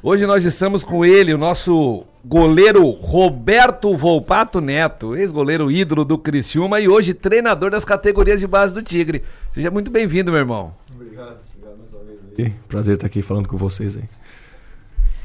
Hoje nós estamos com ele, o nosso goleiro Roberto Volpato Neto, ex-goleiro ídolo do Criciúma e hoje treinador das categorias de base do Tigre. Seja muito bem-vindo, meu irmão. Obrigado, obrigado mais uma vez aí. Prazer estar aqui falando com vocês aí.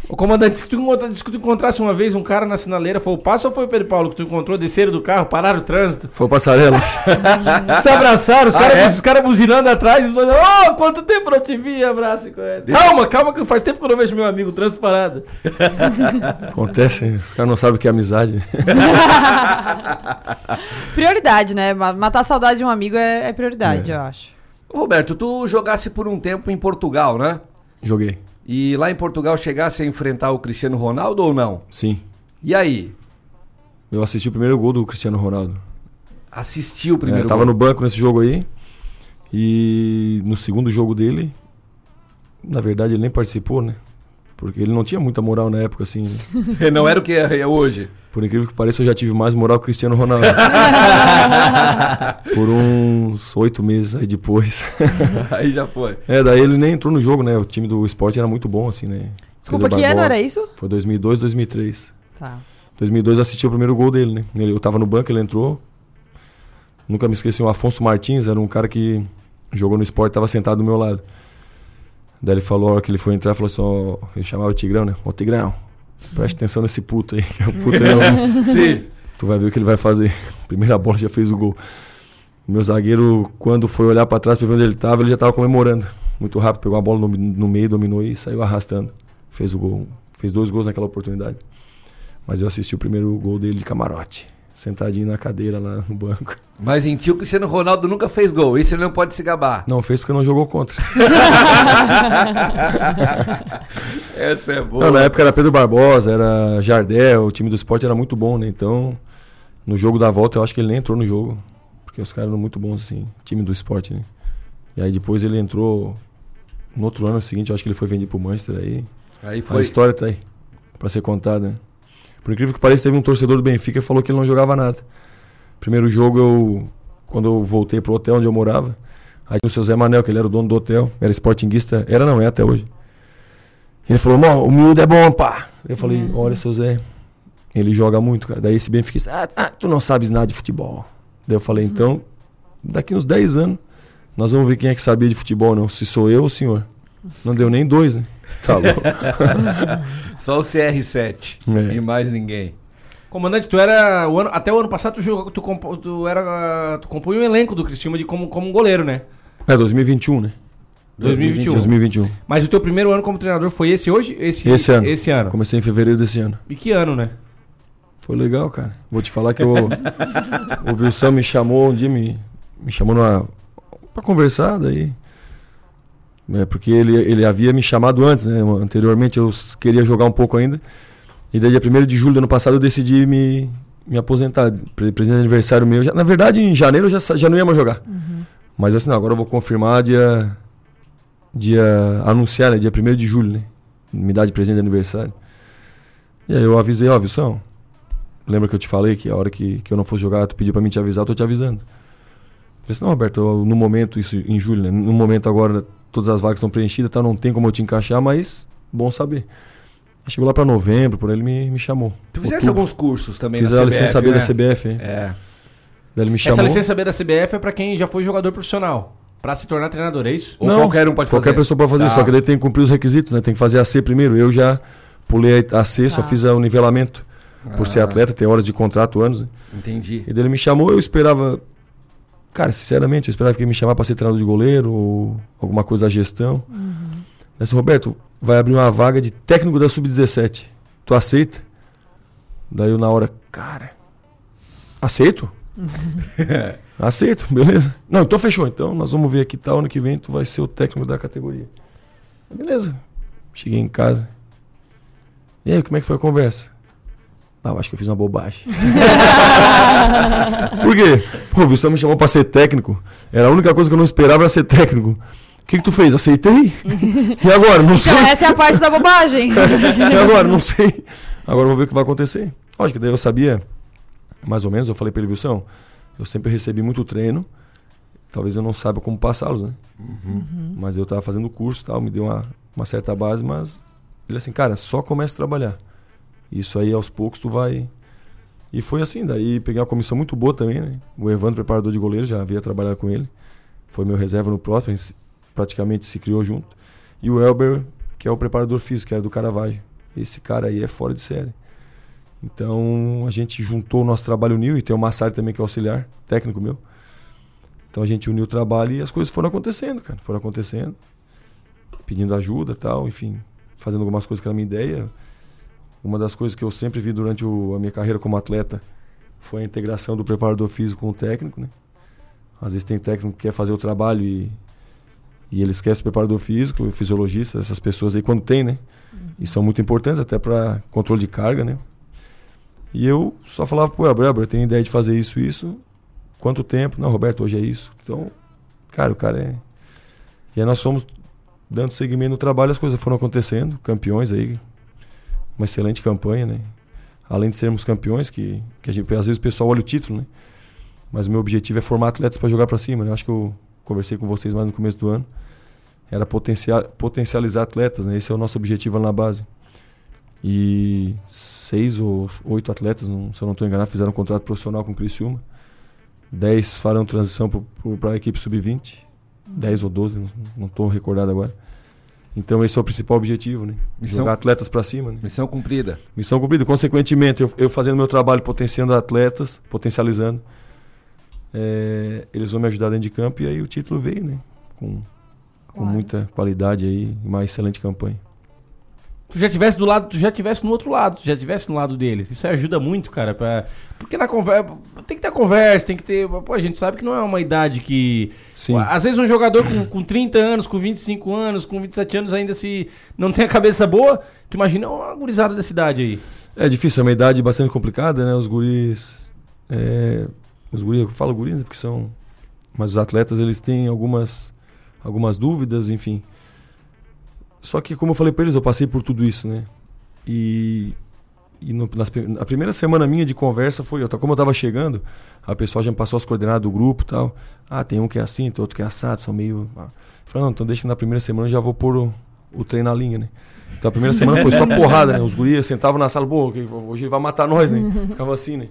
O comandante, disse que tu, disse que tu encontrasse uma vez um cara na sinaleira, foi o Passo ou foi o Pedro Paulo que tu encontrou, desceram do carro, pararam o trânsito, Foi o passarela? se abraçaram, os Ah, caras é? os caras buzinando atrás, e os dois, oh, quanto tempo não te vi, abraço e conhece. Calma, calma, que faz tempo que eu não vejo meu amigo, o trânsito parado. Acontece, hein? os caras não sabem o que é amizade. Prioridade, né? Ma- Matar a saudade de um amigo é, é prioridade, eu acho. Roberto, tu jogasse por um tempo em Portugal, né? Joguei, E lá em Portugal chegasse a enfrentar o Cristiano Ronaldo ou não? sim. E aí? Eu assisti o primeiro gol do Cristiano Ronaldo. Assistiu o É, primeiro tava gol. no banco nesse jogo aí. E no segundo jogo dele, na verdade ele nem participou, né? Porque ele não tinha muita moral na época, assim. Não era o que é hoje. Por incrível que pareça, eu já tive mais moral que o Cristiano Ronaldo. Por uns oito meses aí depois. Aí já foi. É, daí ele nem entrou no jogo, né? O time do esporte era muito bom, assim, né? Desculpa, que ano era isso? Foi 2002, 2003. Tá. 2002 eu assisti o primeiro gol dele, né? Ele, eu tava no banco, ele entrou. Nunca me esqueci, o Afonso Martins era um cara que jogou no esporte, tava sentado do meu lado. Daí ele falou, a hora que ele foi entrar, falou assim, ó, ele chamava Tigrão, né? Ô Tigrão, preste atenção nesse puto aí, que é o puto aí, Sim. Tu vai ver o que ele vai fazer. Primeira bola já fez o gol. O meu zagueiro, quando foi olhar pra trás pra ver onde ele tava, ele já tava comemorando. Muito rápido, pegou a bola no, no meio, dominou e saiu arrastando. Fez o gol. Fez dois gols naquela oportunidade. Mas eu assisti o primeiro gol dele de camarote. Sentadinho na cadeira lá no banco. Mas em ti o Cristiano Ronaldo nunca fez gol. Isso ele não pode se gabar. Não fez porque não jogou contra. Essa é boa. Não, na época era Pedro Barbosa, era Jardel, o time do esporte era muito bom, né? Então, no jogo da volta eu acho que ele nem entrou no jogo. Porque os caras eram muito bons, assim, time do esporte, né? E aí depois ele entrou no outro ano seguinte, eu acho que ele foi vendido pro Manchester aí. Aí A foi. história tá aí, pra ser contada, né? Por incrível que pareça, teve um torcedor do Benfica que falou que ele não jogava nada. Primeiro jogo, eu, quando eu voltei pro hotel onde eu morava, aí o seu Zé Manel, que ele era o dono do hotel, era sportinguista, era não, é até hoje. Ele falou, mano, o miúdo é bom, pá. Eu falei, olha, seu Zé, ele joga muito, cara. Daí esse Benfica, ah, ah, tu não sabes nada de futebol. Daí eu falei, então, daqui uns 10 anos, nós vamos ver quem é que sabia de futebol, não. Se sou eu ou o senhor. Não deu nem dois, né? Tá louco. Só o CR7. É. E mais ninguém. Comandante, tu era, o ano, até o ano passado tu, jogou, tu, compo- tu era, tu compunha o elenco do Cristiúma de como, como um goleiro, né? É 2021, né? 2021. 2021. Mas o teu primeiro ano como treinador foi esse hoje? Esse, Esse ano. Esse ano. Comecei em fevereiro desse ano. E que ano, né? Foi legal, cara. Vou te falar que o, o Wilson me chamou um dia, me, me chamou numa, pra conversar, daí. É, porque ele, ele havia me chamado antes, né? Anteriormente eu queria jogar um pouco ainda. E daí, dia 1 de julho do ano passado, eu decidi me, me aposentar. Pre- Presente de aniversário meu. Já- na verdade, em janeiro eu já, já não ia mais jogar. Mas assim, não, agora eu vou confirmar dia. Dia. Anunciar, né? Dia 1 de julho, né? Me dá de presente de aniversário. E aí eu avisei, ó, Wilson, lembra que eu te falei que a hora que, que eu não fosse jogar, tu pediu pra mim te avisar, eu tô te avisando. Eu falei assim, não, Roberto, eu- no momento, isso em julho, né? No momento agora, todas as vagas estão preenchidas, tá? Não tem como eu te encaixar, mas bom saber. Chegou lá pra novembro, por aí ele me, me chamou. Tu fizesse Outubro. alguns cursos também Fiz na a CBF, licença B né? da CBF, hein? É. Daí ele me Essa chamou. licença B da CBF é pra quem já foi jogador profissional, pra se tornar treinador, é isso? Ou Não, qualquer um pode Qualquer fazer. pessoa pode fazer, Tá. só que daí tem que cumprir os requisitos, né? Tem que fazer a C primeiro. Eu já pulei a C, só Tá. fiz o nivelamento. Por ser Ah. atleta, tem horas de contrato, anos, né? Entendi. E daí ele me chamou, eu esperava. Cara, sinceramente, eu esperava que ele me chamasse pra ser treinador de goleiro ou alguma coisa da gestão. Uhum. Disse, Roberto, vai abrir uma vaga de técnico da Sub-17. Tu aceita? Daí eu na hora, cara, aceito? aceito, beleza. Não, então fechou. Então nós vamos ver aqui tal, ano que vem tu vai ser o técnico da categoria. Beleza. Cheguei em casa. E aí, como é que foi a conversa? Ah, eu acho que eu fiz uma bobagem. Por quê? Pô, o Wilson me chamou pra ser técnico. Era a única coisa que eu não esperava era ser técnico. O que, que tu fez? Aceitei? E agora? Não sei. Então, essa é a parte da bobagem. E agora? Não sei. Agora eu vou ver o que vai acontecer. Lógico, daí eu sabia, mais ou menos, eu falei pra ele, Wilson, eu sempre recebi muito treino. Talvez eu não saiba como passá-los, né? Mas eu tava fazendo curso e tal, me deu uma, uma certa base, mas Ele assim, cara, só começa a trabalhar. Isso aí aos poucos tu vai. E foi assim, daí peguei uma comissão muito boa também, né? O Evandro, preparador de goleiro, já havia trabalhado com ele. Foi meu reserva no gente praticamente se criou junto. E o Elber, que é o preparador físico, que era do Caravaggio. Esse cara aí é fora de série. Então a gente juntou o nosso trabalho uniu e tem o Massari também que é auxiliar, técnico meu. Então a gente uniu o trabalho e as coisas foram acontecendo, cara. Foram acontecendo. Pedindo ajuda tal, enfim, fazendo algumas coisas que era a minha ideia. Uma das coisas que eu sempre vi durante o, a minha carreira como atleta foi a integração do preparador físico com o técnico, né? Às vezes tem técnico que quer fazer o trabalho e, e ele esquece o preparador físico, o fisiologista, essas pessoas aí quando tem, né? E são muito importantes até para controle de carga, né? E eu só falava pro Elber, eu tenho ideia de fazer isso isso. Quanto tempo? Não, Roberto, hoje é isso. Então, cara, o cara é... E aí nós fomos dando seguimento no trabalho, as coisas foram acontecendo, campeões aí, uma excelente campanha, né? Além de sermos campeões, que, que gente, às vezes o pessoal olha o título, né? Mas o meu objetivo é formar atletas para jogar para cima, né? Acho que eu conversei com vocês mais no começo do ano. Era potencial, potencializar atletas, né? Esse é o nosso objetivo lá na base. E seis ou oito atletas, se eu não estou enganado, fizeram um contrato profissional com o Criciúma. Dez farão transição para a equipe sub-20. Dez ou doze, não estou recordado agora. Então esse é o principal objetivo, né? Missão- Jogar atletas para cima, né? Missão cumprida. Missão cumprida. Consequentemente, eu, eu fazendo meu trabalho, potenciando atletas, potencializando, é, eles vão me ajudar dentro de campo e aí o título veio, né? Com, com Claro. muita qualidade aí e uma excelente campanha. Tu já tivesse do lado, tu já tivesse no outro lado, tu já tivesse no lado deles. Isso ajuda muito, cara, pra... porque na conversa tem que ter conversa, tem que ter, pô, a gente sabe que não é uma idade que Sim. às vezes um jogador com, com 30 anos, com 25 anos, com 27 anos ainda se não tem a cabeça boa, tu imagina uma gurizada da cidade aí. É difícil, é uma idade bastante complicada, né? Os guris. é, os guris, eu falo guris, né? Porque são. Mas os atletas, eles têm algumas, algumas dúvidas, enfim. Só que, como eu falei pra eles, eu passei por tudo isso, né? E. E no, nas, a primeira semana minha de conversa foi, eu, como eu tava chegando, a pessoa já me passou as coordenadas do grupo e tal. Ah, tem um que é assim, tem outro que é assado, são meio. Ah. Falei, não, então deixa que na primeira semana eu já vou pôr o, o trem na linha, né? Então a primeira semana foi só porrada, né? Os guris sentavam na sala, pô, hoje ele vai matar nós, né? Ficava assim, né?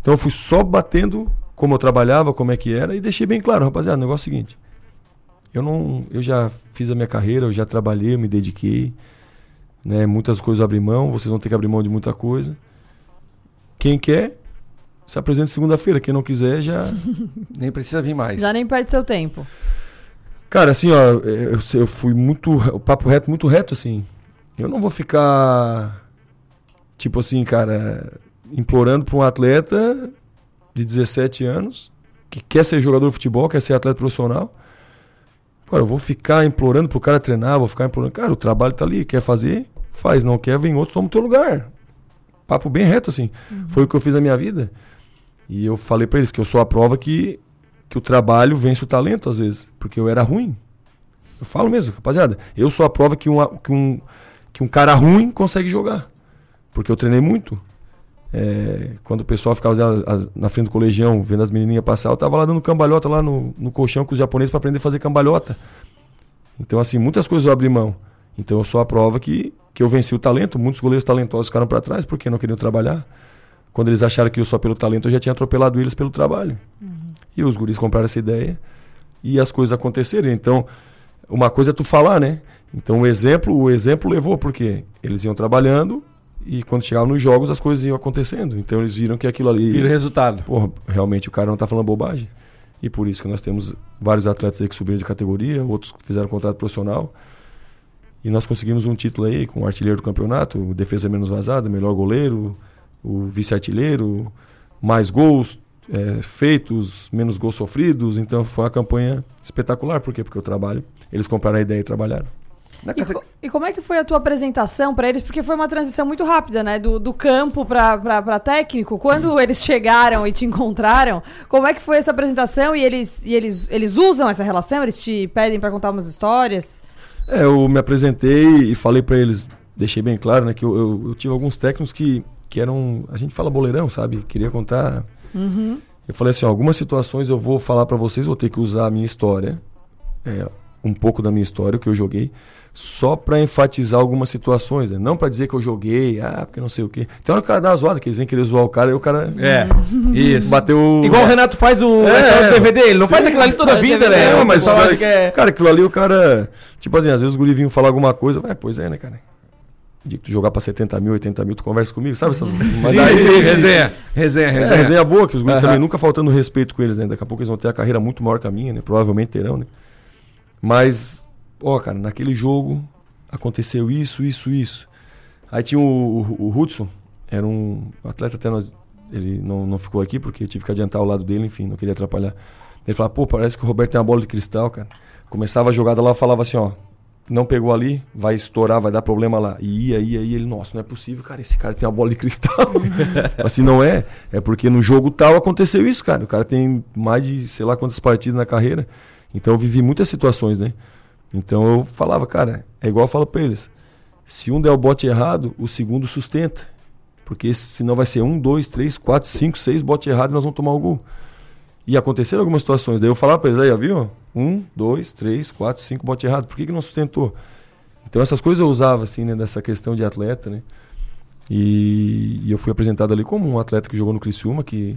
Então eu fui só batendo como eu trabalhava, como é que era, e deixei bem claro, rapaziada, o negócio é o seguinte. Eu não. Eu já fiz a minha carreira, eu já trabalhei, eu me dediquei. Né? Muitas coisas eu abri mão, vocês vão ter que abrir mão de muita coisa. Quem quer, se apresenta segunda-feira. Quem não quiser, já. Nem precisa vir mais. Já nem perde seu tempo. Cara, assim, ó, eu, eu fui muito. O papo reto, muito reto, assim. Eu não vou ficar. Tipo assim, cara, implorando pra um atleta de 17 anos que quer ser jogador de futebol, quer ser atleta profissional. Cara, eu vou ficar implorando pro cara treinar, vou ficar implorando. Cara, o trabalho tá ali, quer fazer, faz. Não quer, vem outro, toma o teu lugar. Papo bem reto, assim. Foi o que eu fiz na minha vida. E eu falei pra eles que eu sou a prova que, que o trabalho vence o talento, às vezes. Porque eu era ruim. Eu falo mesmo, rapaziada. Eu sou a prova que, um, que, um, que um cara ruim consegue jogar. Porque eu treinei muito. É, quando o pessoal ficava na frente do colegião, vendo as menininhas passar, eu tava lá dando cambalhota lá no, no colchão com os japoneses para aprender a fazer cambalhota. Então, assim, muitas coisas eu abri mão. Então, eu sou a prova que, que eu venci o talento. Muitos goleiros talentosos ficaram para trás porque não queriam trabalhar. Quando eles acharam que eu só pelo talento, eu já tinha atropelado eles pelo trabalho. E os guris compraram essa ideia e as coisas aconteceram. Então, uma coisa é tu falar, né? Então, o exemplo, o exemplo levou, porque eles iam trabalhando e quando chegavam nos jogos as coisas iam acontecendo. Então, eles viram que aquilo ali. Vira o resultado. Porra, realmente o cara não tá falando bobagem. E por isso que nós temos vários atletas aí que subiram de categoria, outros fizeram contrato profissional. E nós conseguimos um título aí com o artilheiro do campeonato, o defesa menos vazada, melhor goleiro, o vice-artilheiro, mais gols é, feitos, menos gols sofridos. Então foi uma campanha espetacular. Por quê? Porque o trabalho, eles compraram a ideia e trabalharam. E, co- e como é que foi a tua apresentação pra eles? Porque foi uma transição muito rápida, né? Do, do campo pra técnico. Quando eles chegaram e te encontraram, como é que foi essa apresentação? E eles, e eles, eles usam essa relação? Eles te pedem pra contar umas histórias? É, eu me apresentei e falei pra eles, deixei bem claro, né, que eu, eu- eu tive alguns técnicos que, que eram, a gente fala boleirão, sabe? Queria contar. Eu falei assim, ó, algumas situações eu vou falar pra vocês, vou ter que usar a minha história, é, um pouco da minha história, o que eu joguei. só pra enfatizar algumas situações, né? Não pra dizer que eu joguei, ah, porque não sei o quê. Então o cara dá uma zoada, que eles vêm querer zoar o cara, e o cara É, isso. bateu... Igual o Renato faz o É, do DVD, ele não sim. faz aquilo ali toda a vida, né? É, O mas cara, que é... cara, aquilo ali o cara. Tipo assim, às vezes os guri vinham falar alguma coisa. Vai, pois é, né, cara? O que tu jogar pra 70 mil, 80 mil, tu conversa comigo, sabe? Essas... Mas Sim, daí- sim, resenha. Resenha, É, resenha. resenha boa, que os guris Aham. também nunca faltando respeito com eles, né? Daqui a pouco eles vão ter a carreira muito maior que a minha, né? Provavelmente terão, né? Mas, ó, cara, naquele jogo aconteceu isso, isso, isso. Aí tinha o, o, o Hudson, era um atleta até nós. Ele não, não ficou aqui porque tive que adiantar o lado dele, enfim, não queria atrapalhar. Ele falava, pô, parece que o Roberto tem uma bola de cristal, cara. Começava a jogada lá, falava assim, ó, não pegou ali, vai estourar, vai dar problema lá. E ia, ia, ia, ele, nossa, não é possível, cara, esse cara tem uma bola de cristal. assim, não é, é porque no jogo tal aconteceu isso, cara. O cara tem mais de, sei lá quantas partidas na carreira. Então eu vivi muitas situações, né? Então eu falava, cara, é igual eu falo pra eles. Se um der o bote errado, o segundo sustenta. Porque senão vai ser um, dois, três, quatro, cinco, seis bote errado e nós vamos tomar o gol. E aconteceram algumas situações. Daí eu falava pra eles, aí, ó, viu? Um, dois, três, quatro, cinco bote errado. Por que, que não sustentou? Então essas coisas eu usava, assim, né? Dessa questão de atleta, né? E, e eu fui apresentado ali como um atleta que jogou no Criciúma, que,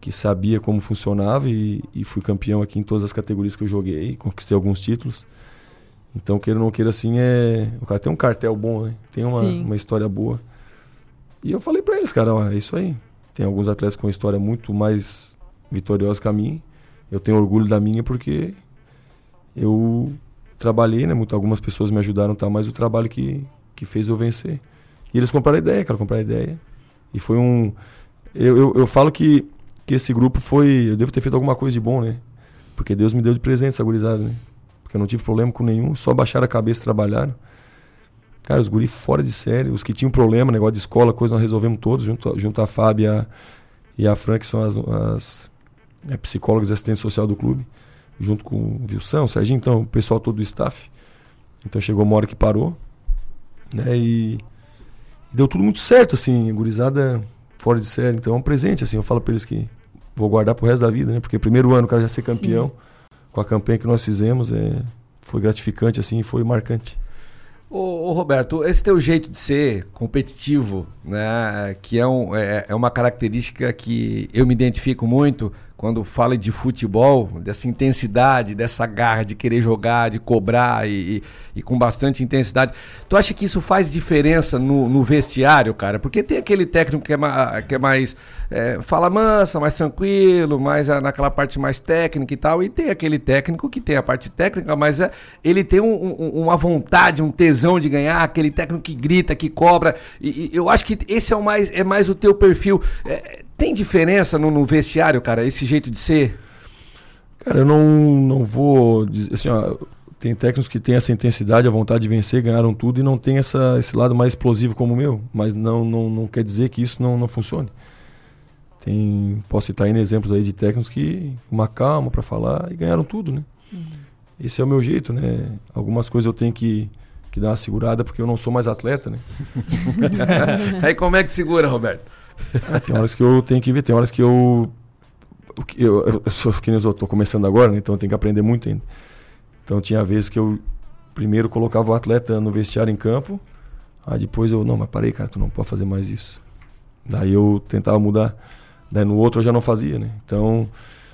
que sabia como funcionava e, e fui campeão aqui em todas as categorias que eu joguei, conquistei alguns títulos. Então, queira ou não queira, assim, é... o cara tem um cartel bom, né? Tem uma, uma história boa. E eu falei pra eles, cara, ó, é isso aí. Tem alguns atletas com história muito mais vitoriosa que a minha. Eu tenho orgulho da minha porque eu trabalhei, né? Muito, algumas pessoas me ajudaram, tá? Mas o trabalho que, que fez eu vencer. E eles compraram a ideia, cara, compraram a ideia. E foi um... Eu, eu, eu falo que, que esse grupo foi... Eu devo ter feito alguma coisa de bom, né? Porque Deus me deu de presente essa gurizada, né? Porque eu não tive problema com nenhum, só baixaram a cabeça e trabalharam. Cara, os guri fora de série, os que tinham problema, negócio de escola, coisa, nós resolvemos todos, junto, junto à Fábio e a, a Fran, que são as, as é, psicólogas e assistentes social do clube, junto com o Wilson, o Serginho, então, o pessoal todo do staff. Então chegou uma hora que parou, né, e, e deu tudo muito certo, assim, gurizada fora de série. Então é um presente, assim, eu falo pra eles que vou guardar pro resto da vida, né, porque primeiro ano o cara já ser Sim. campeão, com a campanha que nós fizemos, é, foi gratificante, assim, e foi marcante. Ô, ô, Roberto, esse teu jeito de ser competitivo, né, que é, um, é, é uma característica que eu me identifico muito quando falo de futebol, dessa intensidade, dessa garra de querer jogar, de cobrar e, e- e com bastante intensidade. Tu acha que isso faz diferença no, no vestiário, cara? Porque tem aquele técnico que é, ma- que é mais. é, fala mansa, mais tranquilo, mais ah, naquela parte mais técnica e tal, e tem aquele técnico que tem a parte técnica, mas é, ele tem um- um- uma vontade, um tesão de ganhar, aquele técnico que grita, que cobra. E, e eu acho que esse é, o mais, é mais o teu perfil. É, tem diferença no, no vestiário, cara, esse jeito de ser? Cara, eu não, não vou dizer assim, ó, tem técnicos que têm essa intensidade, a vontade de vencer, ganharam tudo e não tem essa, esse lado mais explosivo como o meu, mas não, não, não quer dizer que isso não, não funcione. Tem, posso citar ainda exemplos aí de técnicos que uma calma para falar e ganharam tudo, né? Esse é o meu jeito, né? Algumas coisas eu tenho que, que dar uma segurada porque eu não sou mais atleta, né? Aí como é que segura, Roberto? Ah, tem horas que eu tenho que ver, tem horas que eu. Eu, eu, eu sou que eu tô começando agora, né? Então eu tenho que aprender muito ainda. Então tinha vezes que eu primeiro colocava o atleta no vestiário em campo, aí depois eu, não, mas parei, cara, tu não pode fazer mais isso. Daí eu tentava mudar. Daí no outro eu já não fazia, né? Então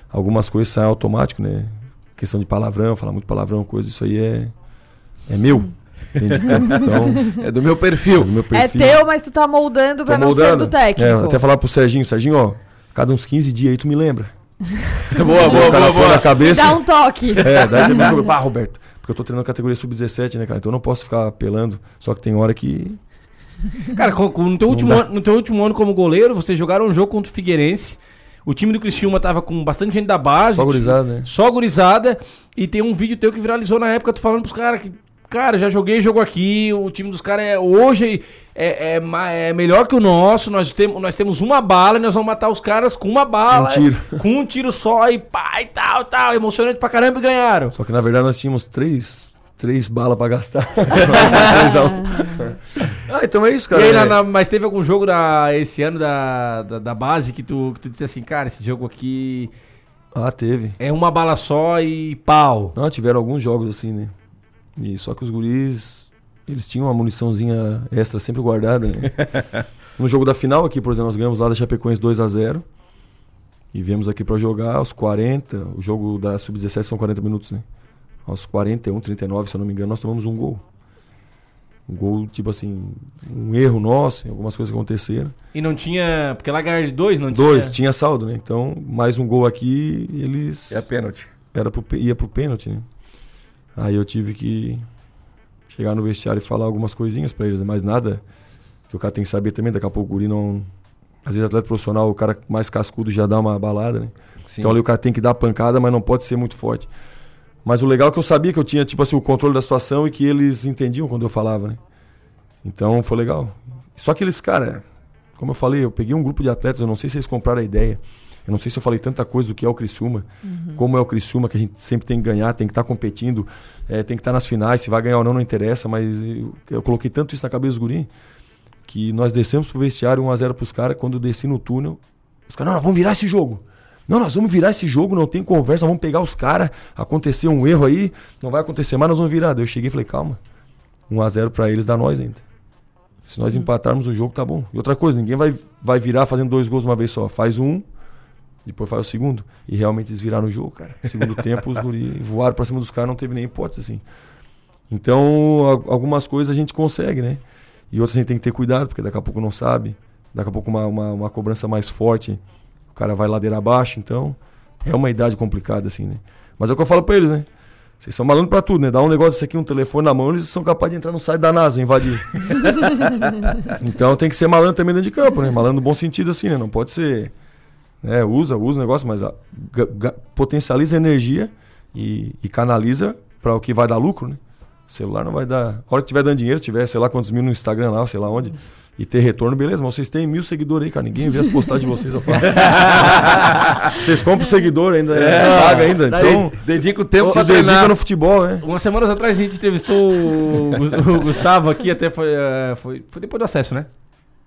algumas coisas saem automático, né? Questão de palavrão, falar muito palavrão, coisa, isso aí é, é meu. Então, É do meu é perfil. do meu É perfil. teu, mas tu tá moldando pra Tô não ser moldando. do técnico. É, até falar pro Serginho, Serginho, ó, cada uns 15 dias aí tu me lembra. boa, cara põe na cabeça. Dá um toque. É, daí você me joga, pá, Roberto. Porque eu tô treinando categoria sub-17, né, cara? Então eu não posso ficar apelando. Só que tem hora que. Cara, no, teu último dá. ano, no teu último ano como goleiro, vocês jogaram um jogo contra o Figueirense. O time do Criciúma tava com bastante gente da base. Só gurizada, né? Só gurizada. E tem um vídeo teu que viralizou na época, tu falando pros caras que. Cara, já joguei jogo aqui, o time dos caras é, hoje é, é, é melhor que o nosso. Nós, temos nós temos uma bala e nós vamos matar os caras com uma bala. Um tiro. Com um tiro só e pá e tal, tal. Emocionante pra caramba e ganharam. Só que na verdade nós tínhamos três, três balas pra gastar. Ah, então é isso, E cara. aí, É- na- na- mas teve algum jogo da, esse ano da, da, da base que tu, que tu disse assim, cara, esse jogo aqui Ah, teve. é uma bala só e pau. Não, tiveram alguns jogos assim, né? E só que os guris, eles tinham uma muniçãozinha extra sempre guardada, né? no jogo da final aqui, por exemplo, nós ganhamos lá da Chapecoense 2 a 0 E viemos aqui pra jogar aos 40. O jogo da Sub-17 são 40 minutos, né? Aos 41, 39, se eu não me engano, nós tomamos um gol. Um gol, tipo assim, um erro nosso, algumas coisas aconteceram. E não tinha. Porque lá ganhar de dois, não Dois, tinha. tinha saldo, né? Então, mais um gol aqui, eles. É pênalti. era pro, ia pro pênalti, né? Aí eu tive que chegar no vestiário e falar algumas coisinhas pra eles, mas nada que o cara tem que saber também. Daqui a pouco o guri não. Às vezes, atleta profissional, o cara mais cascudo já dá uma balada, né? Sim. Então ali o cara tem que dar pancada, mas não pode ser muito forte. Mas o legal é que eu sabia que eu tinha, tipo assim, o controle da situação e que eles entendiam quando eu falava, né? Então foi legal. Só que eles, cara, como eu falei, eu peguei um grupo de atletas, eu não sei se eles compraram a ideia. Eu não sei se eu falei tanta coisa do que é o Criciúma, como é o Criciúma, que a gente sempre tem que ganhar, tem que estar competindo, eh, tem que estar nas finais, se vai ganhar ou não, não interessa, mas eu, eu coloquei tanto isso na cabeça dos guri, que nós descemos pro vestiário 1x0 pros caras, quando eu desci no túnel, os caras, não, nós vamos virar esse jogo. Não, nós vamos virar esse jogo, não tem conversa, vamos pegar os caras, aconteceu um erro aí, não vai acontecer mais, nós vamos virar. Daí eu cheguei e falei, calma, 1x0 pra eles dá nós ainda. Se nós empatarmos o jogo, tá bom. E outra coisa, ninguém vai, vai virar fazendo dois gols uma vez só. Faz um, depois faz o segundo. E realmente eles viraram o jogo, cara. Segundo tempo, os guri voaram pra cima dos caras, não teve nem hipótese, assim. Então, al- algumas coisas a gente consegue, né? E outras a gente tem que ter cuidado, porque daqui a pouco não sabe. Daqui a pouco uma, uma, uma cobrança mais forte, o cara vai ladeira abaixo, então é uma idade complicada, assim, né? Mas é o que eu falo pra eles, né? Vocês são malandros pra tudo, né? Dá um negócio desse aqui, um telefone na mão, eles são capazes de entrar no site da NASA, invadir. então tem que ser malandro também dentro de campo, né? Malandro no bom sentido, assim, né? Não pode ser. Né? Usa, usa o negócio, mas ah, ga- potencializa a energia e, e canaliza pra o que vai dar lucro, né? O celular não vai dar. A hora que tiver dando dinheiro, tiver, sei lá quantos mil no Instagram lá, sei lá onde, e ter retorno, beleza, mas vocês têm mil seguidores aí, cara. Ninguém vê as postagens de vocês, eu falo. vocês compram seguidor ainda, é, paga ainda. Daí- Então, Dedica o tempo se dedica no futebol, né? Umas semanas atrás a gente entrevistou o, Gus- o Gustavo aqui, até foi, eh, foi. Foi depois do acesso, né?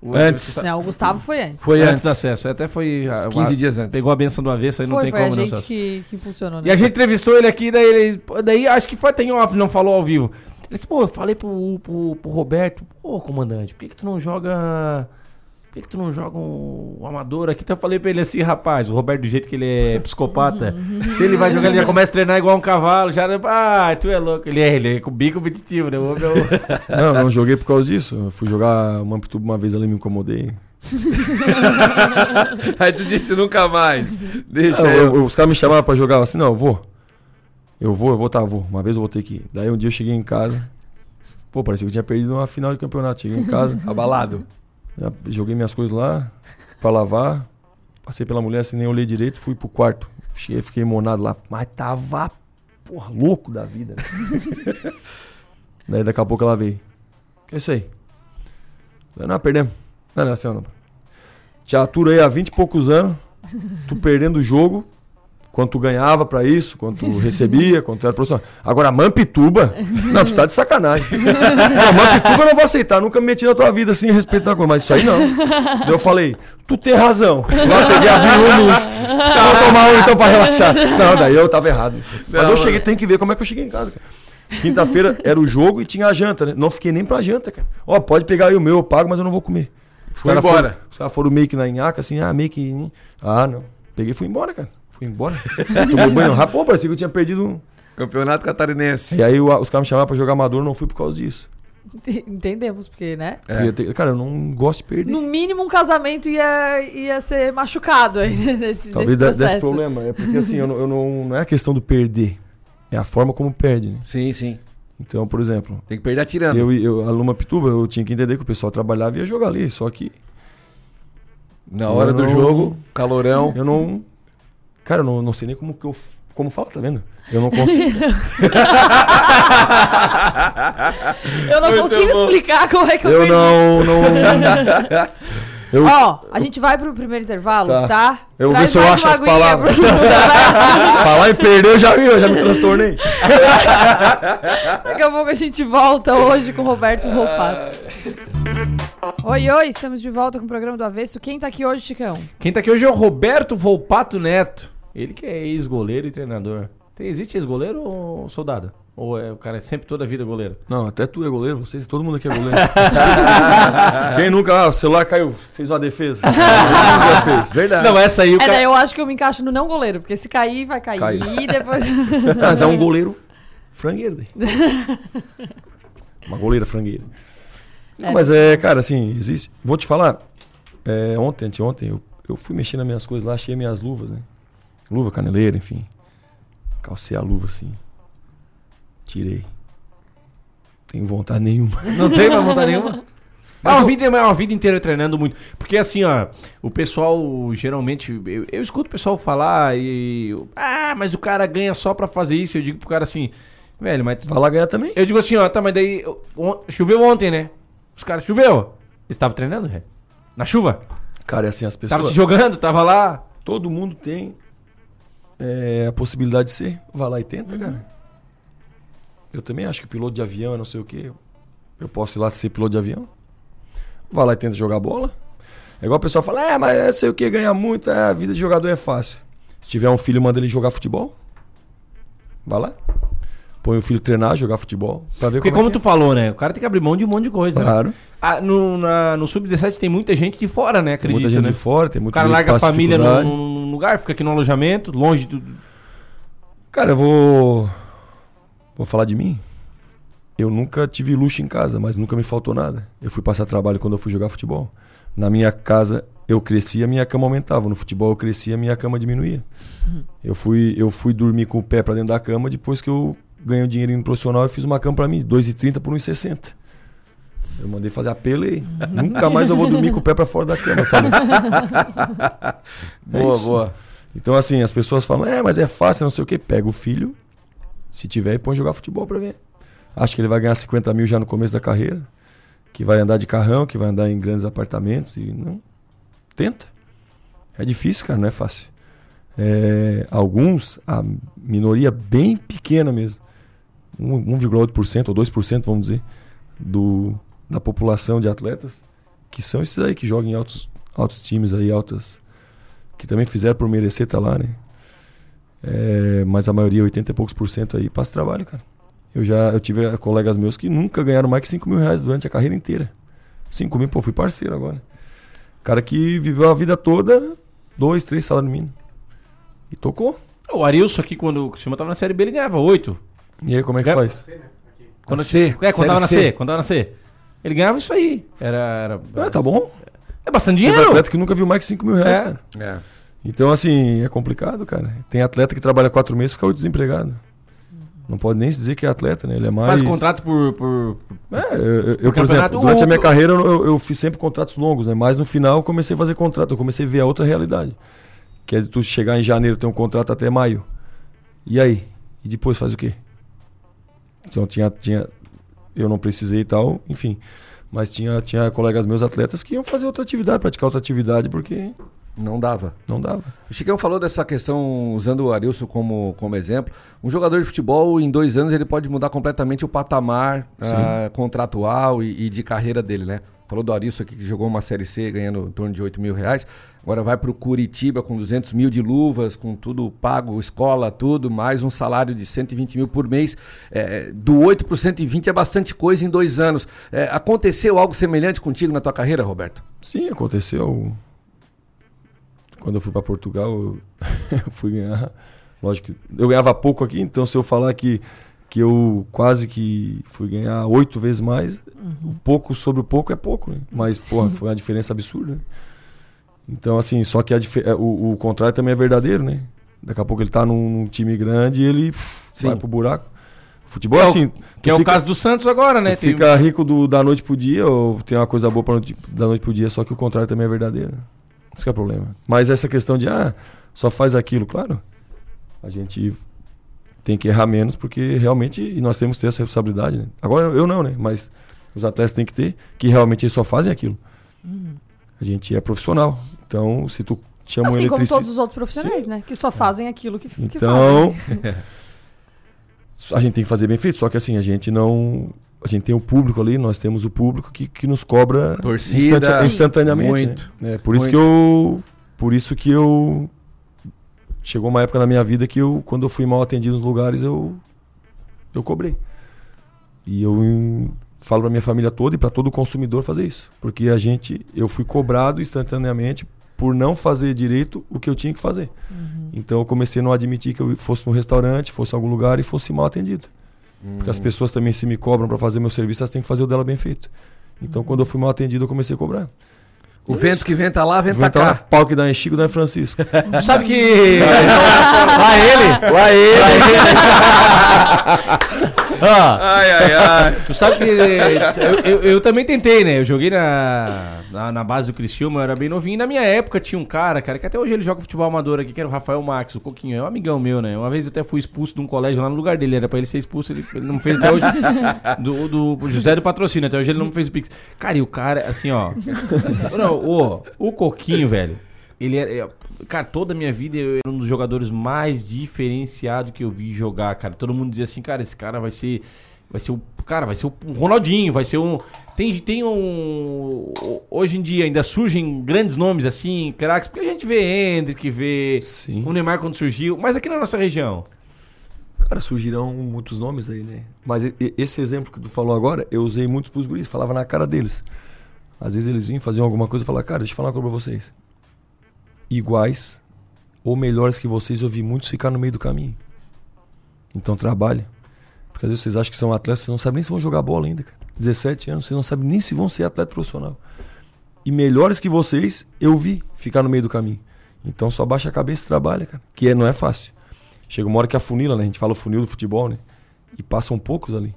O- Antes. Não, o Gustavo foi antes. Foi antes antes. do acesso. Até foi. ah, 15 uma- dias antes. Pegou a benção do avesso, aí não foi, tem foi como a não. gente que, que impulsionou, né? E a gente entrevistou ele aqui, daí ele. Daí acho que foi até em off, não falou ao vivo. Ele disse, pô, eu falei pro, pro, pro Roberto, pô, comandante, por que, que tu não joga. Por que, que tu não joga um, um amador aqui? Então eu falei pra ele assim, rapaz, o Roberto, do jeito que ele é psicopata, se ele vai jogar, ele já começa a treinar igual um cavalo, já. Ah, tu é louco. Ele é, ele é com bem competitivo, né? Homem é Não, não joguei por causa disso. Eu fui jogar uma Mampituba uma vez ali e me incomodei. Aí tu disse nunca mais. Deixa Ah, eu. eu- os caras me chamaram pra jogar eu assim, não, eu vou. Eu vou, eu vou, tá, vou. Uma vez eu vou ter que ir. Daí um dia eu cheguei em casa. Pô, parecia que eu tinha perdido uma final de campeonato. Cheguei em casa, Abalado. Já joguei minhas coisas lá pra lavar. Passei pela mulher assim, nem olhei direito, fui pro quarto. Cheguei, fiquei monado lá. Mas tava, porra, louco da vida. né? Daí daqui a pouco ela veio. Que é isso aí? Falei, não, perdemos. Não, não, assim, não. Te aturo aí há 20 e poucos anos, tu perdendo o jogo, quanto ganhava pra isso, quanto recebia, quanto era profissional. Agora, Mampituba, não, tu tá de sacanagem. Não, Mampituba eu não vou aceitar, nunca me meti na tua vida assim, respeitar a coisa, mas isso aí não. Daí eu falei, tu tem razão. Lá peguei, abri um, vou tomar um então pra relaxar. Não, daí eu tava errado. Mas Não, eu cheguei, tem que ver como é que eu cheguei em casa, cara. Quinta-feira era o jogo e tinha a janta, né? Não fiquei nem pra janta, cara. Ó, pode pegar aí o meu, eu pago, mas eu não vou comer. Os Foi embora. Foram, os caras foram meio que na nhaca, assim, ah, meio que. Ah, não. Peguei e fui embora, cara. Fui embora. Tomou banho rápido. Pô, parecia que eu tinha perdido um. Campeonato Catarinense. E aí o- os caras me chamaram pra jogar amador, eu não fui por causa disso. Entendemos, porque, né? É. Ter- Cara, eu não gosto de perder. No mínimo, um casamento ia, ia ser machucado aí nesse, Talvez nesse desse problema. É porque assim, eu não, eu não, não é a questão do perder. É a forma como perde, né? Sim, sim. Então, por exemplo, Tem que perder atirando. eu, eu, a Luma Pituba, eu tinha que entender que o pessoal trabalhava e ia jogar ali. Só que Na hora do Eu- jogo, calorão. eu não. Cara, eu não, não sei nem como que eu. Como fala, tá vendo? Eu não consigo. Eu não Muito consigo bom. explicar como é que eu, eu perdi. não. não eu, Ó, a gente vai pro primeiro intervalo, tá? Tá. Eu vou ver se eu acho as palavras. pro falar em perder, eu já vi, eu já me transtornei. Daqui a pouco a gente volta hoje com o Roberto Volpato. Oi, oi, estamos de volta com o programa do Avesso. Quem tá aqui hoje, Chicão? Quem tá aqui hoje é o Roberto Volpato Neto. Ele que é ex-goleiro e treinador. Tem, existe ex-goleiro ou soldado? Ou é, o cara é sempre toda a vida goleiro? Não, até tu é goleiro, vocês, todo mundo aqui é goleiro. Quem nunca, ah, o celular caiu, fez uma defesa. Fez. Verdade. Não, essa aí o É, cara... daí eu acho que eu me encaixo no não goleiro, porque se cair, vai cair. Cai. E depois. Mas é um goleiro frangueiro. daí. Uma goleira frangueira. Não, É. mas é, cara, assim, existe. Vou te falar. é, ontem, anteontem, eu, eu fui mexendo nas minhas coisas lá, achei minhas luvas, né? Luva, caneleira, enfim. Calcei a luva assim. Tirei. Tenho vontade nenhuma. Não tem mais vontade nenhuma? É uma, vida, é uma vida inteira treinando muito. Porque assim, ó, o pessoal geralmente. Eu, eu escuto o pessoal falar e. Ah, mas o cara ganha só pra fazer isso. Eu digo pro cara assim, velho, mas. Vai lá ganhar também. Eu digo assim, ó, tá, mas daí. on- choveu ontem, né? Os caras, choveu. Eles estavam treinando, velho? Na chuva? Cara, é assim, as pessoas. Tava se jogando, tava lá. Todo mundo tem é, a possibilidade de ser. Vai lá e tenta, cara. Eu também acho que piloto de avião é não sei o quê. Eu posso ir lá ser piloto de avião. Vai lá e tenta jogar bola. É igual o pessoal fala, é, mas é sei o que, ganha muito, é, a vida de jogador é fácil. Se tiver um filho, manda ele jogar futebol. Vai lá. Põe o filho treinar, jogar futebol. Pra ver Porque como, como é tu que falou, né? O cara tem que abrir mão de um monte de coisa. é. né? Claro. Ah, no na- no Sub-17 tem muita gente de fora, né? Tem Acredita, muita gente né? de fora, tem O muita cara gente que larga a família num, lugar, fica aqui no alojamento, longe do. Cara, eu vou. Vou falar de mim. Eu nunca tive luxo em casa, mas nunca me faltou nada. Eu fui passar trabalho quando eu fui jogar futebol. Na minha casa eu crescia, a minha cama aumentava. No futebol eu crescia, a minha cama diminuía. Eu fui, eu fui dormir com o pé pra dentro da cama depois que eu ganhei um dinheirinho profissional e fiz uma cama pra mim, 2,30 por 1,60. Eu mandei fazer apelo e nunca mais eu vou dormir com o pé pra fora da cama. É boa, isso. boa. Então, assim, as pessoas falam, é, mas é fácil, não sei o quê. Pega o filho, se tiver, e põe jogar futebol pra ver. Acho que ele vai ganhar 50 mil já no começo da carreira. Que vai andar de carrão, que vai andar em grandes apartamentos. E não. Tenta. É difícil, cara, não é fácil. É, alguns, a minoria bem pequena mesmo, um- 1,8% ou 2%, vamos dizer, do, da população de atletas, que são esses aí que jogam em altos, altos times aí, altas que também fizeram por merecer tá lá, né? É, mas a maioria, 80 e poucos por cento aí, passa trabalho, cara. Eu já eu tive colegas meus que nunca ganharam mais que 5 mil reais durante a carreira inteira. 5 mil, pô, fui parceiro agora. Cara que viveu a vida toda, dois, três salários mínimos. E tocou. O Arilson aqui, quando o Criciúma tava na Série B, ele ganhava 8. E aí, como é que Ganha- faz? Quando, Na C, é, quando tava na Série C. C. Quando tava na C. Ele ganhava isso aí. Era. era Ah, tá bom. É bastante Teve dinheiro. atleta que nunca viu mais que 5 mil reais, É. cara. É. Então, assim, é complicado, cara. Tem atleta que trabalha quatro meses e fica oito desempregado. Não pode nem se dizer que é atleta, né? Ele é mais. Faz contrato por. por... É, eu, eu- por campeonato, exemplo, durante a minha carreira eu, eu- eu fiz sempre contratos longos, né? Mas no final eu comecei a fazer contrato, eu comecei a ver a outra realidade. Que é de tu chegar em janeiro ter um contrato até maio. E aí? E depois faz o quê? Então tinha, tinha eu não precisei e tal, enfim. Mas tinha, tinha colegas meus atletas que iam fazer outra atividade, praticar outra atividade, porque Não dava. não dava. O Chicão falou dessa questão, usando o Arilson como, como exemplo. Um jogador de futebol, em dois anos, ele pode mudar completamente o patamar ah, contratual e, e de carreira dele, né? Falou do Arilson aqui que jogou uma Série C ganhando em torno de 8 mil reais. Agora vai para o Curitiba com 200 mil de luvas, com tudo pago, escola, tudo, mais um salário de 120 mil por mês. É, do 8 para 120 é bastante coisa em dois anos. É, aconteceu algo semelhante contigo na tua carreira, Roberto? Sim, aconteceu. Quando eu fui para Portugal, eu fui ganhar. Lógico que eu ganhava pouco aqui, então se eu falar que, que eu quase que fui ganhar oito vezes mais, o pouco sobre o pouco é pouco, né? Mas, porra, foi uma diferença absurda. né? Então, assim, só que a é, o, o contrário também é verdadeiro, né? Daqui a pouco ele tá num, num time grande e ele Sim. vai pro buraco. Futebol é é assim. Que é o fica- caso do Santos agora, né? Fica rico do- da noite pro dia, ou tem uma coisa boa pra noite- da noite pro dia, só que o contrário também é verdadeiro. Isso que é o problema. Mas essa questão de, ah, só faz aquilo, claro. A gente tem que errar menos, porque realmente e nós temos que ter essa responsabilidade. Né? Agora eu não, né? Mas os atletas têm que ter, que realmente eles só fazem aquilo. A gente é profissional. Então, se tu chama um Assim como todos os outros profissionais, né? Que só fazem aquilo que, que Então, fazem. a gente tem que fazer bem feito, só que assim, a gente não. A gente tem o público ali, nós temos o público que, que nos cobra Torcida, Sim. instantaneamente. muito, né? É, por isso muito. que eu. Por isso que eu. Chegou uma época na minha vida que eu, quando eu fui mal atendido nos lugares, eu. eu cobrei. E eu falo pra minha família toda e para todo consumidor fazer isso. Porque a gente, eu fui cobrado instantaneamente por não fazer direito o que eu tinha que fazer. Uhum. Então eu comecei a não admitir que eu fosse num restaurante, fosse em algum lugar e fosse mal atendido. Uhum. Porque as pessoas também se me cobram para fazer meu serviço, elas têm que fazer o dela bem feito. Então uhum. quando eu fui mal atendido, eu comecei a cobrar. O Isso. vento que venta lá, venta, venta cá. Lá, pau que dá em Chico, dá em Francisco. Sabe que... lá ele. Lá ele. Lá ele. ah, ai, ai, ai. Tu sabe que eu, eu, eu, também tentei, né? Eu joguei na, na, na, base do Criciúma, eu era bem novinho. E na minha época tinha um cara, cara, que até hoje ele joga futebol amador aqui, que era o Rafael Max, o Coquinho. É um amigão meu, né? Uma vez eu até fui expulso de um colégio lá no lugar dele. Era pra ele ser expulso, ele, ele não fez até hoje. do, do José do Patrocínio, até hoje ele não fez o Pix. Cara, e o cara, assim, ó. Não, o, o Coquinho, velho. Ele era. Cara, toda a minha vida eu era um dos jogadores mais diferenciados que eu vi jogar, cara. Todo mundo dizia assim, cara, esse cara vai ser. Vai ser o. Cara, vai ser o Ronaldinho, vai ser um. Tem, tem um. Hoje em dia ainda surgem grandes nomes assim, craques, porque a gente vê Hendrick, vê Sim. o Neymar quando surgiu, mas aqui na nossa região. Cara, surgirão muitos nomes aí, né? Mas esse exemplo que tu falou agora, eu usei muito pros guris, falava na cara deles. Às vezes eles vinham, faziam alguma coisa e falavam, cara, deixa eu falar uma coisa pra vocês iguais ou melhores que vocês, eu vi muitos ficar no meio do caminho. Então trabalhe. Porque às vezes vocês acham que são atletas, vocês não sabem nem se vão jogar bola ainda, cara. 17 anos, vocês não sabem nem se vão ser atleta profissional. E melhores que vocês, eu vi ficar no meio do caminho. Então só baixa a cabeça e trabalha, cara. Que é, não é fácil. Chega uma hora que a funila, né? A gente fala o funil do futebol, né? E passam poucos ali.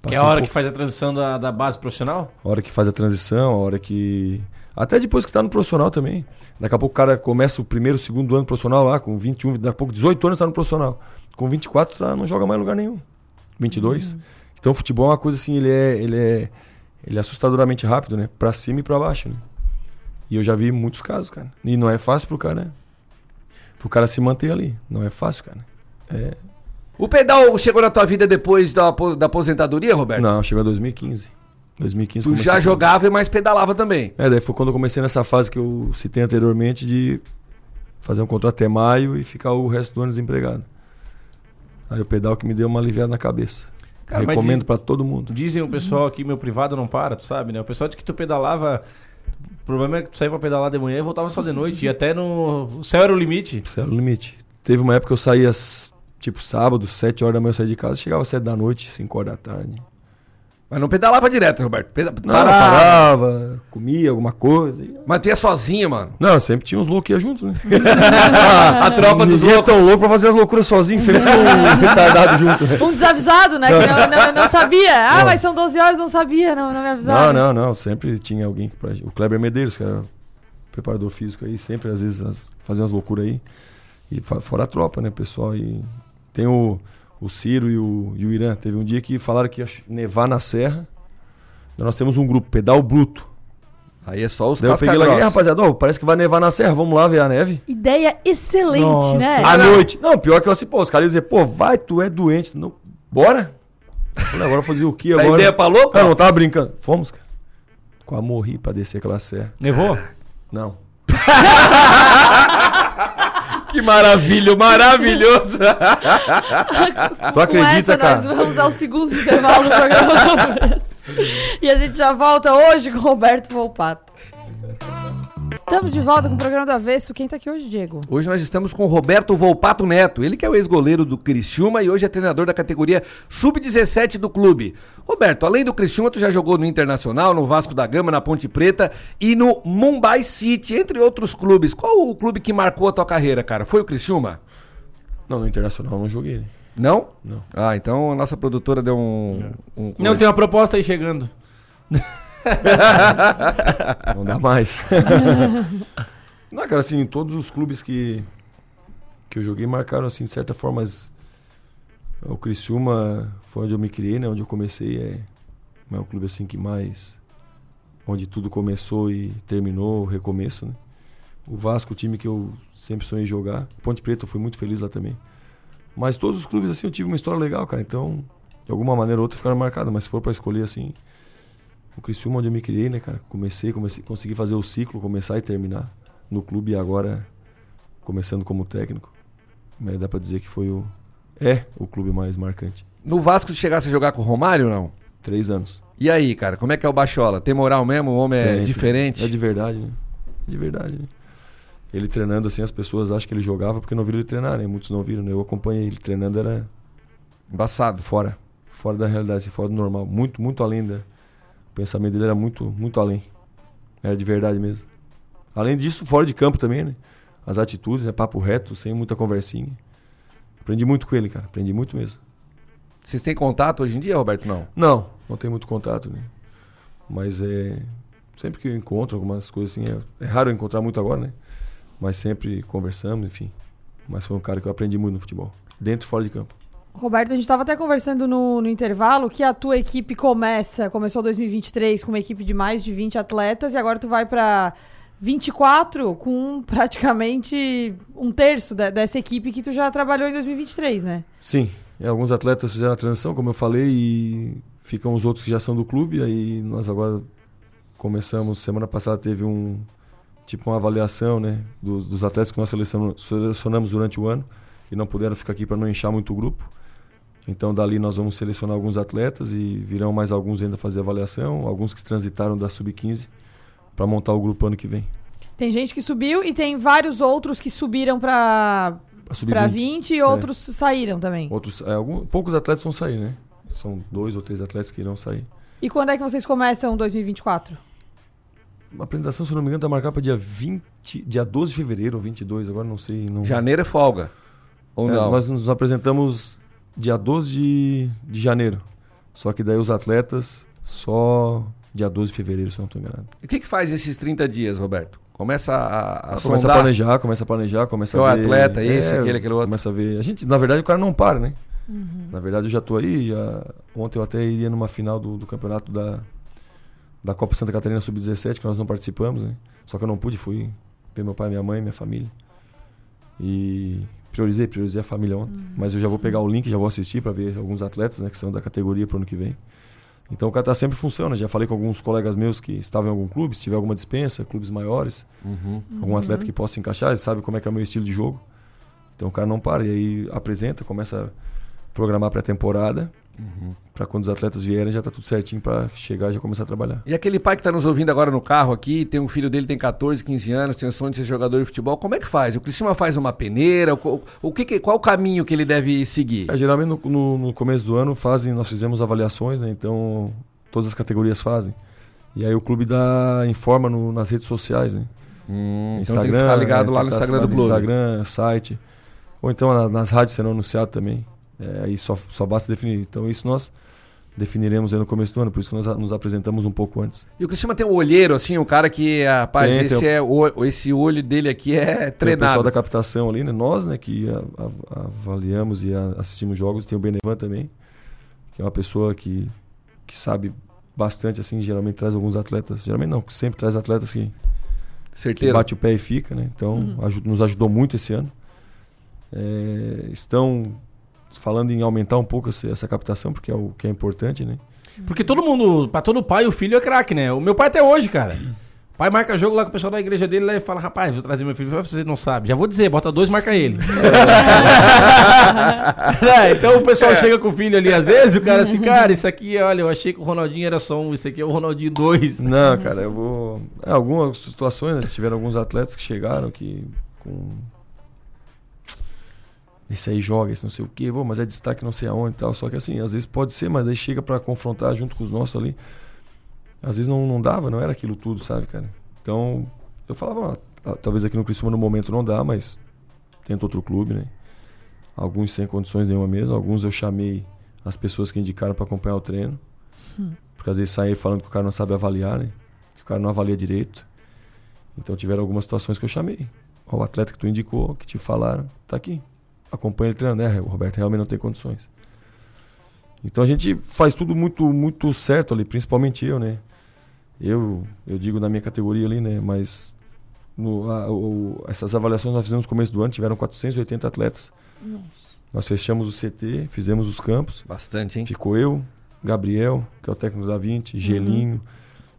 Passam que é a hora poucos. que faz a transição da, da base profissional? A hora que faz a transição, a hora que até depois que está no profissional também. Daqui a pouco o cara começa o primeiro, segundo ano profissional lá, com 21, daqui a pouco 18 anos está no profissional. Com 24 tá, não joga mais em lugar nenhum. 22. Uhum. Então o futebol é uma coisa assim, ele é, ele é, ele é assustadoramente rápido, né? Pra cima e pra baixo, né? E eu já vi muitos casos, cara. E não é fácil pro cara, né? Pro cara se manter ali. Não é fácil, cara. É... O pedal chegou na tua vida depois da, da aposentadoria, Roberto? Não, chegou em 2015. 2015 Tu já jogava e mais pedalava também. É, daí foi quando eu comecei nessa fase que eu citei anteriormente de fazer um contrato até maio e ficar o resto do ano desempregado. Aí o pedal que me deu uma aliviada na cabeça. Cara, Recomendo para todo mundo. Dizem o pessoal aqui, meu privado não para, tu sabe, né? O pessoal diz que tu pedalava. O problema é que tu saía pra pedalar de manhã e voltava só de noite. e até no. O céu era o limite. O céu era o limite. Teve uma época que eu saía, tipo, sábado, 7 horas da manhã eu saía de casa, chegava às 7 da noite, 5 horas da tarde. Mas não pedalava direto, Roberto. Peda não, parava. parava, comia alguma coisa. Mas tu ia sozinho, mano? Não, sempre tinha uns loucos que ia junto, né? a tropa dos loucos. tão louco pra fazer as loucuras sozinho, sempre um retardado junto. Um desavisado, né? Que não, não, não sabia. Ah, não. mas são 12 horas, não sabia, não, não me avisaram. Não, não, não. Sempre tinha alguém. Pra... O Kleber Medeiros, que era preparador físico aí, sempre, às vezes, as... fazia umas loucuras aí. E fora a tropa, né, pessoal? E tem o o Ciro e o, e o Irã. Teve um dia que falaram que ia nevar na serra. Nós temos um grupo, Pedal Bruto. Aí é só os Daí eu peguei lá, rapaziada, oh, parece que vai nevar na serra, vamos lá ver a neve. Ideia excelente, Nossa. né? À noite. Não, pior que eu assim, pô, os caras iam dizer, pô, vai, tu é doente. Não, bora? Falei, agora fazer o quê agora? A ideia falou? Não, não tava brincando. Fomos, cara. Quase morri pra descer aquela serra. Nevou? Não. Maravilha, maravilhoso. tu acredita, essa, cara? Nós vamos ao segundo intervalo do programa. e a gente já volta hoje com o Roberto Volpato. Estamos de volta com o programa do Avesso. Quem está aqui hoje, Diego? Hoje nós estamos com o Roberto Volpato Neto. Ele que é o ex-goleiro do Criciúma e hoje é treinador da categoria Sub-17 do clube. Roberto, além do Criciúma, tu já jogou no Internacional, no Vasco da Gama, na Ponte Preta e no Mumbai City, entre outros clubes. Qual o clube que marcou a tua carreira, cara? Foi o Criciúma? Não, no Internacional não joguei. Né? Não? Não. Ah, então a nossa produtora deu um... um não, tem uma proposta aí chegando. Não dá mais. Não, cara, assim, todos os clubes que, que eu joguei marcaram, assim, de certa forma. As, o Criciúma foi onde eu me criei, né? Onde eu comecei. É, é o clube, assim, que mais... Onde tudo começou e terminou, o recomeço, né? O Vasco, o time que eu sempre sonhei jogar. Ponte Preta, eu fui muito feliz lá também. Mas todos os clubes, assim, eu tive uma história legal, cara. Então, de alguma maneira ou outra ficaram marcados. Mas se for para escolher, assim, o Criciúma onde eu me criei, né, cara? Comecei, comecei, consegui fazer o ciclo, começar e terminar no clube e agora começando como técnico. Mas dá para dizer que foi o, é o clube mais marcante. No Vasco, tu chegasse a jogar com o Romário não? Três anos. E aí, cara, como é que é o Bachola? Tem moral mesmo? O homem é Tem, diferente? É de verdade, né? De verdade, né? Ele treinando assim, as pessoas acham que ele jogava porque não viram ele treinar, né? Muitos não viram, né? Eu acompanhei ele treinando, era Embaçado. fora, fora da realidade, assim, fora do normal, muito, muito além da. O pensamento dele era muito, muito além. Era de verdade mesmo. Além disso, fora de campo também, né? As atitudes, né? Papo reto, sem muita conversinha. Aprendi muito com ele, cara. Aprendi muito mesmo. Vocês têm contato hoje em dia, Roberto? Não. Não, não tem muito contato, né? Mas é. Sempre que eu encontro algumas coisas assim, é, é raro eu encontrar muito agora, né? Mas sempre conversamos, enfim. Mas foi um cara que eu aprendi muito no futebol. Dentro e fora de campo. Roberto, a gente estava até conversando no, no intervalo que a tua equipe começa, começou 2023 com uma equipe de mais de 20 atletas e agora tu vai para 24 com praticamente um terço dessa equipe que tu já trabalhou em 2023, né? Sim, alguns atletas fizeram a transição, como eu falei, e ficam os outros que já são do clube. Aí nós agora começamos, semana passada teve um tipo uma avaliação, né, dos, dos atletas que nós selecionamos durante o ano que não puderam ficar aqui para não inchar muito o grupo. Então dali nós vamos selecionar alguns atletas e virão mais alguns ainda fazer avaliação, alguns que transitaram da sub-15 para montar o grupo ano que vem. Tem gente que subiu e tem vários outros que subiram para A sub-20. para 20 e outros saíram também. Outros, é, algum, poucos atletas vão sair, né? São dois ou três atletas que irão sair. E quando é que vocês começam 2024? A apresentação, se não me engano, tá marcada para dia 20, dia 12 de fevereiro ou 22, agora não sei. Não... Janeiro é folga. Ou É, não? Nós nos apresentamos dia 12 de, de janeiro. Só que daí os atletas só dia 12 de fevereiro, se eu não estou enganado. E o que, que faz esses 30 dias, Roberto? Começa a, a, a começa a planejar, começa a planejar, começa Qual a é o ver... atleta, esse, aquele, aquele outro? Começa a ver... A gente, na verdade, o cara não para, né? Na verdade, eu já tô aí. Já... Ontem eu até iria numa final do, do campeonato da, da Copa Santa Catarina Sub-17, que nós não participamos, né? Só que eu não pude, fui ver meu pai, minha mãe, minha família. E priorizei, priorizei a família ontem. Mas eu já vou pegar o link, já vou assistir para ver alguns atletas, né, que são da categoria pro ano que vem. Então o cara tá sempre em função, né? Já falei com alguns colegas meus que estavam em algum clube, se tiver alguma dispensa, clubes maiores, Uhum. algum atleta que possa se encaixar, ele sabe como é que é o meu estilo de jogo. Então o cara não para, e aí apresenta, começa a programar pré-temporada, para quando os atletas vierem já tá tudo certinho para chegar e já começar a trabalhar. E aquele pai que está nos ouvindo agora no carro aqui, tem um filho dele tem 14, 15 anos, tem o sonho de ser jogador de futebol, como é que faz? O Criciúma faz uma peneira? O, o que que- qual o caminho que ele deve seguir? É, geralmente no, no- no começo do ano fazem, nós fizemos avaliações, né? Então todas as categorias fazem. E aí o clube dá, informa no- nas redes sociais, né? Hum, então tem que ficar ligado é, lá no que Instagram do clube. Instagram, site. Ou então na- nas rádios serão anunciado também. É, aí só, só basta definir. Então isso nós definiremos aí no começo do ano, por isso que nós nos apresentamos um pouco antes. E o Criciúma tem um olheiro, assim, um cara que, rapaz, Tem, esse, tem é, o, esse olho dele aqui é Tem o pessoal treinado. da captação ali, né? Nós, né, que a- a- avaliamos e a- assistimos jogos, tem o Benevan também, que é uma pessoa que, que sabe bastante, assim, geralmente traz alguns atletas, geralmente não, que sempre traz atletas que, que Certeiro. bate o pé e fica, né? Então, aju- nos ajudou muito esse ano. É, estão falando em aumentar um pouco essa, essa captação, porque é o que é importante, né? Porque todo mundo, pra todo pai, o filho é craque, né? O meu pai até hoje, cara. O pai marca jogo lá com o pessoal da igreja dele lá e fala, rapaz, vou trazer meu filho. Você não sabe. Já vou dizer, bota dois, marca ele. É, então o pessoal chega com o filho ali, às vezes, o cara assim, cara, isso aqui, olha, eu achei que o Ronaldinho era só um, isso aqui é o Ronaldinho dois. Não, cara, eu vou. É, algumas situações, né? tiveram alguns atletas que chegaram que com. Esse aí joga, esse não sei o quê, pô, mas é destaque não sei aonde e tal. Só que assim, às vezes pode ser, mas daí chega pra confrontar junto com os nossos ali. Às vezes não, não dava, não era aquilo tudo, sabe, cara? Então, eu falava, ah, talvez aqui no Criciúma no momento não dá, mas tenta outro clube, né? Alguns sem condições nenhuma mesmo, alguns eu chamei as pessoas que indicaram pra acompanhar o treino. Porque às vezes saí falando que o cara não sabe avaliar, né? Que o cara não avalia direito. Então tiveram algumas situações que eu chamei. Ó, O atleta que tu indicou, que te falaram, tá aqui. Acompanha ele treinando, né? Roberto realmente não tem condições. Então a gente faz tudo muito muito certo ali, principalmente eu, né? Eu, eu digo na minha categoria ali, né? Mas no, a- o- essas avaliações nós fizemos no começo do ano, tiveram 480 atletas. Nós fechamos o CT, fizemos os campos. Bastante, hein? Ficou eu, Gabriel, que é o técnico da 20, Gelinho,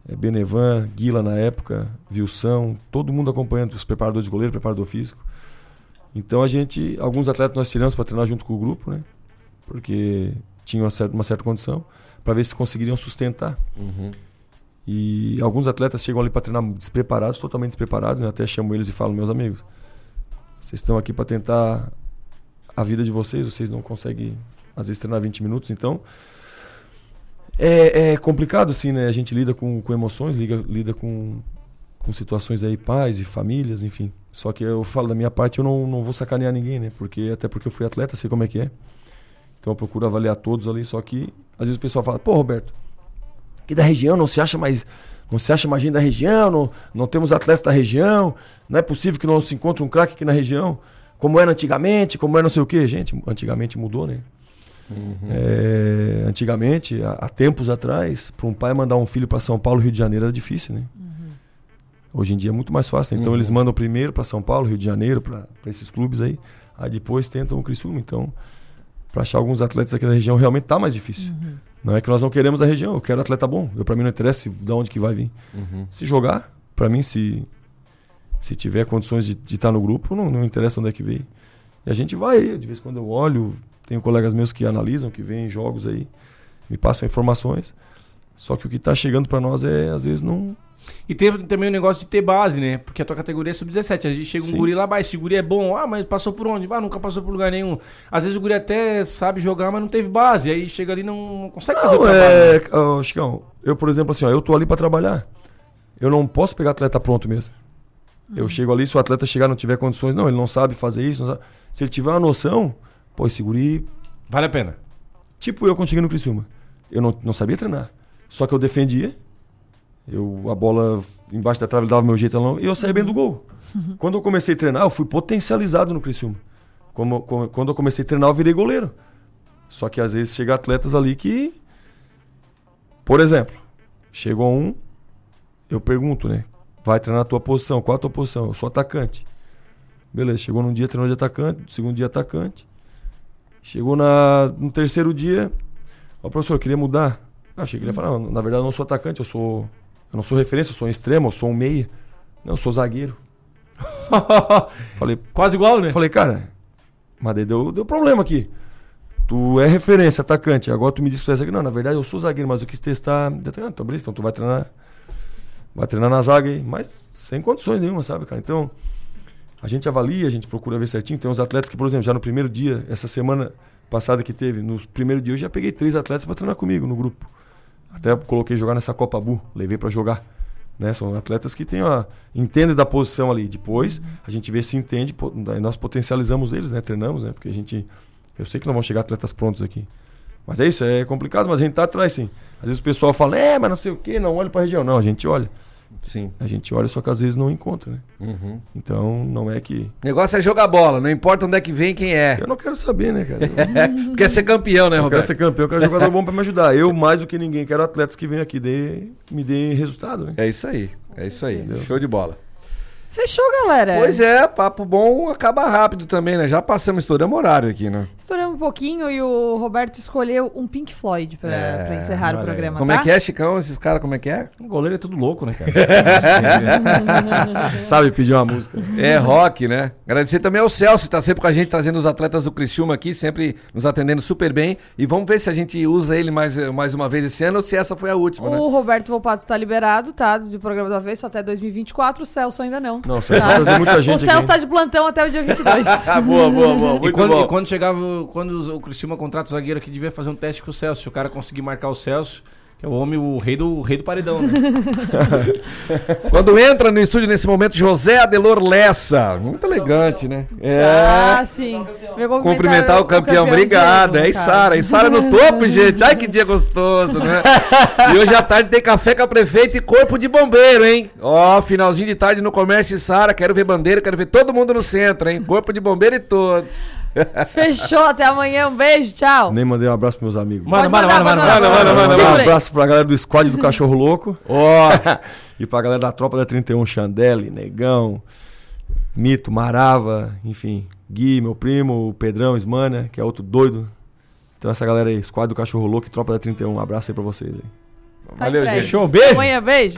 eh, Benevan, Guila na época, Vilsão, todo mundo acompanhando, os preparadores de goleiro, preparador físico. Então a gente, alguns atletas nós tiramos para treinar junto com o grupo, né? Porque tinham uma certa, uma certa condição, para ver se conseguiriam sustentar. Uhum. E alguns atletas chegam ali para treinar despreparados, totalmente despreparados, né? até chamo eles e falo, meus amigos, vocês estão aqui para tentar a vida de vocês, vocês não conseguem às vezes treinar 20 minutos, então é, é complicado assim, né? A gente lida com, com emoções, lida, lida com, com situações aí, pais e famílias, enfim. Só que eu falo da minha parte, eu não, não vou sacanear ninguém, né? Porque até porque eu fui atleta, sei como é que é. Então eu procuro avaliar todos ali, só que às vezes o pessoal fala, pô, Roberto, aqui da região não se acha mais. Não se acha mais gente da região, não, não temos atletas da região, não é possível que não se encontre um craque aqui na região, como era antigamente, como era não sei o quê. Gente, antigamente mudou, né? É, antigamente, há, há tempos atrás, para um pai mandar um filho para São Paulo, Rio de Janeiro era difícil, né? Hoje em dia é muito mais fácil. Então Uhum. eles mandam primeiro para São Paulo, Rio de Janeiro, para esses clubes aí. Aí depois tentam o Criciúma. Então, para achar alguns atletas aqui na região realmente tá mais difícil. Não é que nós não queremos a região, eu quero atleta bom. Eu para mim não interessa de onde que vai vir. Uhum. Se jogar, para mim se se tiver condições de estar no grupo, não, não interessa onde é que veio. E a gente vai, de vez em quando eu olho, tenho colegas meus que analisam, que veem jogos aí, me passam informações. Só que o que está chegando para nós é, às vezes, não. E tem também o negócio de ter base, né? Porque a tua categoria é sub-17. A gente chega um Sim. guri lá, mas esse guri é bom. Ah, mas passou por onde? Ah, nunca passou por lugar nenhum. Às vezes o guri até sabe jogar, mas não teve base. Aí chega ali e não, não consegue fazer o Não, trabalho. é. ô, Chicão, eu, por exemplo, assim, ó, eu tô ali para trabalhar. Eu não posso pegar atleta pronto mesmo. Eu chego ali, se o atleta chegar e não tiver condições, não, ele não sabe fazer isso. não sabe- Se ele tiver uma noção, pô, esse guri Vale a pena. Tipo eu quando cheguei no Criciúma. Eu não, não sabia treinar. Só que eu defendia. Eu, a bola embaixo da trave dava meu jeito não, e eu saía bem do gol. Quando eu comecei a treinar, eu fui potencializado no Criciúma. Como, como- quando eu comecei a treinar, eu virei goleiro. Só que às vezes chega atletas ali que. Por exemplo, chegou um, eu pergunto, né? Vai treinar a tua posição. Qual a tua posição? Eu sou atacante. Beleza, chegou num dia treinou de atacante, no segundo dia atacante. Chegou na, no terceiro dia, ó, professor, eu queria mudar. Eu achei que ele ia falar, não, na verdade eu não sou atacante, eu sou. Eu não sou referência, eu sou um extremo, eu sou um meia. Não, eu sou zagueiro. Falei, Quase igual, né? falei, cara, mas daí deu, deu problema aqui. Tu é referência, atacante. Agora tu me disse que tu é zagueiro. Não, na verdade eu sou zagueiro, mas eu quis testar. Ah, Então, beleza, então tu vai treinar. Vai treinar na zaga aí. Mas sem condições nenhuma, sabe, cara? Então, a gente avalia, a gente procura ver certinho. Tem uns atletas que, por exemplo, já no primeiro dia, essa semana passada que teve, no primeiro dia eu já peguei três atletas para treinar comigo no grupo. Até coloquei jogar nessa Copa Bu, levei para jogar. Né? São atletas que têm a, entendem da posição ali. Depois a gente vê se entende, nós potencializamos eles, né? Treinamos, né? Porque a gente. Eu sei que não vão chegar atletas prontos aqui. Mas é isso, é complicado, mas a gente tá atrás sim. Às vezes o pessoal fala, é, mas não sei o que, não olha pra região. Não, a gente olha. Sim. A gente olha, só que às vezes não encontra, né? Uhum. Então não é que. O negócio é jogar bola, não importa onde é que vem quem é. Eu não quero saber, né, cara? Eu, Porque é ser campeão, né, eu quero Roberto? ser campeão, eu quero jogador bom pra me ajudar. Eu, mais do que ninguém, quero atletas que venham aqui e me deem resultado, né? É isso aí. É isso aí. Show de bola. Fechou, galera. Pois é, papo bom acaba rápido também, né? Já passamos, estouramos horário aqui, né? Estouramos um pouquinho e o Roberto escolheu um Pink Floyd pra, É, pra encerrar o programa, Como tá? é que é, Chicão? Esses caras, como é que é? O goleiro é tudo louco, né, cara? Sabe pedir uma música. É rock, né? Agradecer também ao Celso, que tá sempre com a gente, trazendo os atletas do Criciúma aqui, sempre nos atendendo super bem. E vamos ver se a gente usa ele mais, mais uma vez esse ano ou se essa foi a última, né? O Roberto Volpato tá liberado, tá? Do programa do Avesso até 2024. O Celso ainda não. Não, você vai trazer muita gente o Celso aqui. tá de plantão até o dia 22. Ah, boa, boa, boa. E Muito quando, bom. e quando chegava, quando o Cristiano contrata o zagueiro aqui, devia fazer um teste com o Celso. Se o cara conseguir marcar o Celso, que é o homem, o rei do, o rei do paredão, né? Quando entra no estúdio nesse momento, José Adelor Lessa. Muito elegante, né? Ah, sim. Veio Cumprimentar o campeão, obrigado. Diego, É no Isara. caso. Isara no topo, gente. Ai, que dia gostoso, né? E hoje à tarde tem café com a prefeita e corpo de bombeiro, hein? Ó, finalzinho de tarde no comércio Isara. Quero ver bandeira, quero ver todo mundo no centro, hein? Corpo de bombeiro e todo. Fechou, até amanhã. Um beijo, tchau. Nem mandei um abraço pros meus amigos. Manda, manda, manda, manda, manda, manda, um abraço pra galera do squad do Cachorro Louco. Ó! e pra galera da tropa da 31, Chandelle, Negão, Mito, Marava, enfim, Gui, meu primo, o Pedrão, Ismania, que é outro doido. Então essa galera aí, squad do Cachorro Louco e tropa da 31. Um abraço aí pra vocês aí. Tá Valeu, gente. Show, beijo. Amanhã, beijo.